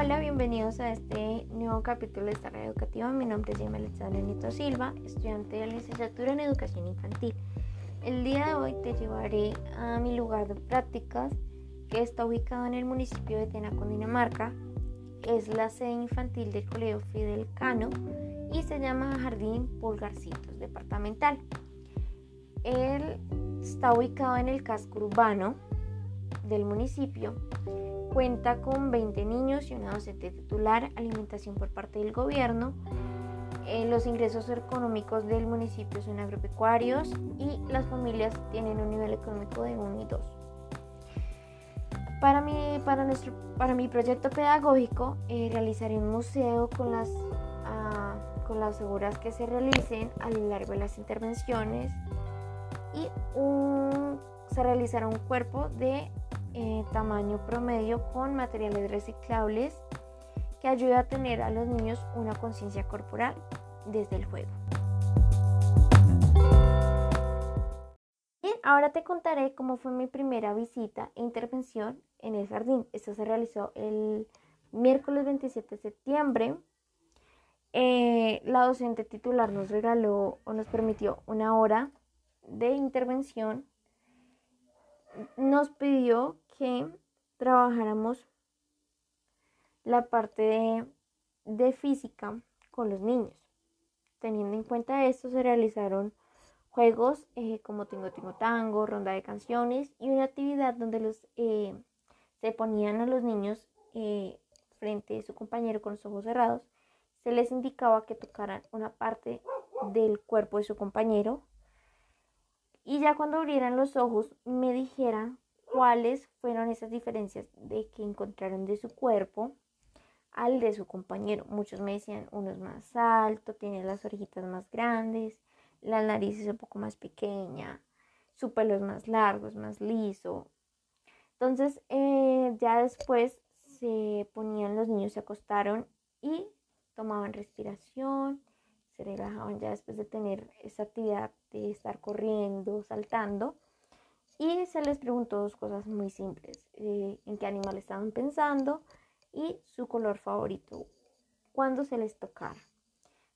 Hola, bienvenidos a este nuevo capítulo de esta red educativa. Mi nombre es Gemma Alexandra Silva, estudiante de licenciatura en Educación Infantil. El día de hoy te llevaré a mi lugar de prácticas que está ubicado en el municipio de Tena, Dinamarca. Es la sede infantil del Colegio Fidel Cano y se llama Jardín Pulgarcitos Departamental. Él está ubicado en el casco urbano del municipio Cuenta con 20 niños y una docente titular, alimentación por parte del gobierno. Eh, los ingresos económicos del municipio son agropecuarios y las familias tienen un nivel económico de 1 y 2. Para mi, para nuestro, para mi proyecto pedagógico eh, realizaré un museo con las, ah, con las que se realicen a lo largo de las intervenciones y se realizará un cuerpo de eh, tamaño promedio con materiales reciclables que ayuda a tener a los niños una conciencia corporal desde el juego. Bien, ahora te contaré cómo fue mi primera visita e intervención en el jardín. Esto se realizó el miércoles 27 de septiembre. Eh, la docente titular nos regaló o nos permitió una hora de intervención. Nos pidió que trabajáramos la parte de, física con los niños. Teniendo en cuenta esto, se realizaron juegos eh, como Tingo Tingo Tango, ronda de canciones y una actividad donde los, eh, se ponían a los niños eh, frente a su compañero con los ojos cerrados. Se les indicaba que tocaran una parte del cuerpo de su compañero y ya cuando abrieran los ojos me dijeran cuáles fueron esas diferencias de que encontraron de su cuerpo al de su compañero. Muchos me decían, uno es más alto, tiene las orejitas más grandes, la nariz es un poco más pequeña, su pelo es más largo, más liso. Entonces, eh, ya después se ponían los niños, se acostaron y tomaban respiración, se relajaban ya después de tener esa actividad de estar corriendo, saltando y se les preguntó dos cosas muy simples, eh, en qué animal estaban pensando y su color favorito, cuando se les tocara.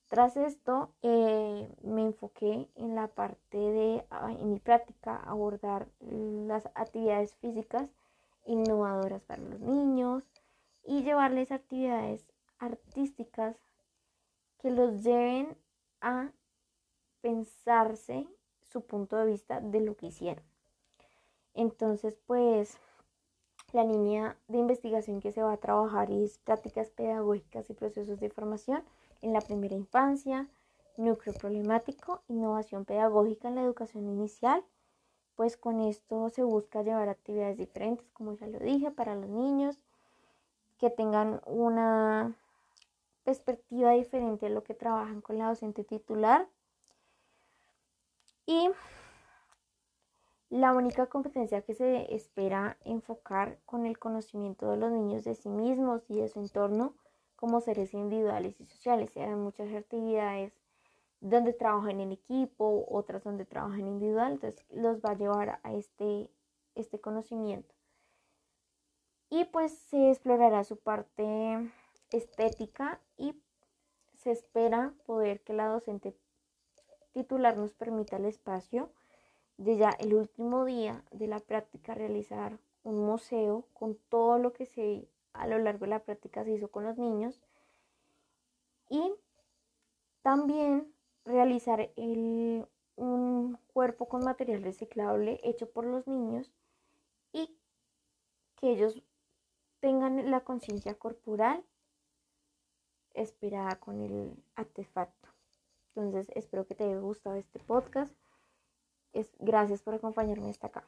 Tras esto eh, me enfoqué en la parte de, ah, en mi práctica, abordar las actividades físicas innovadoras para los niños y llevarles actividades artísticas que los lleven a pensarse su punto de vista de lo que hicieron. Entonces, pues la línea de investigación que se va a trabajar es prácticas pedagógicas y procesos de formación en la primera infancia, núcleo problemático, innovación pedagógica en la educación inicial. Pues con esto se busca llevar actividades diferentes, como ya lo dije, para los niños que tengan una perspectiva diferente de lo que trabajan con la docente titular. Y la única competencia que se espera enfocar con el conocimiento de los niños de sí mismos y de su entorno como seres individuales y sociales. Se muchas actividades donde trabajan en equipo, otras donde trabajan individual, entonces los va a llevar a este, este conocimiento. Y pues se explorará su parte estética y se espera poder que la docente titular nos permita el espacio de ya el último día de la práctica realizar un museo con todo lo que se a lo largo de la práctica se hizo con los niños y también realizar un cuerpo con material reciclable hecho por los niños y que ellos tengan la conciencia corporal esperada con el artefacto. Entonces espero que te haya gustado este podcast. Es, gracias por acompañarme hasta acá.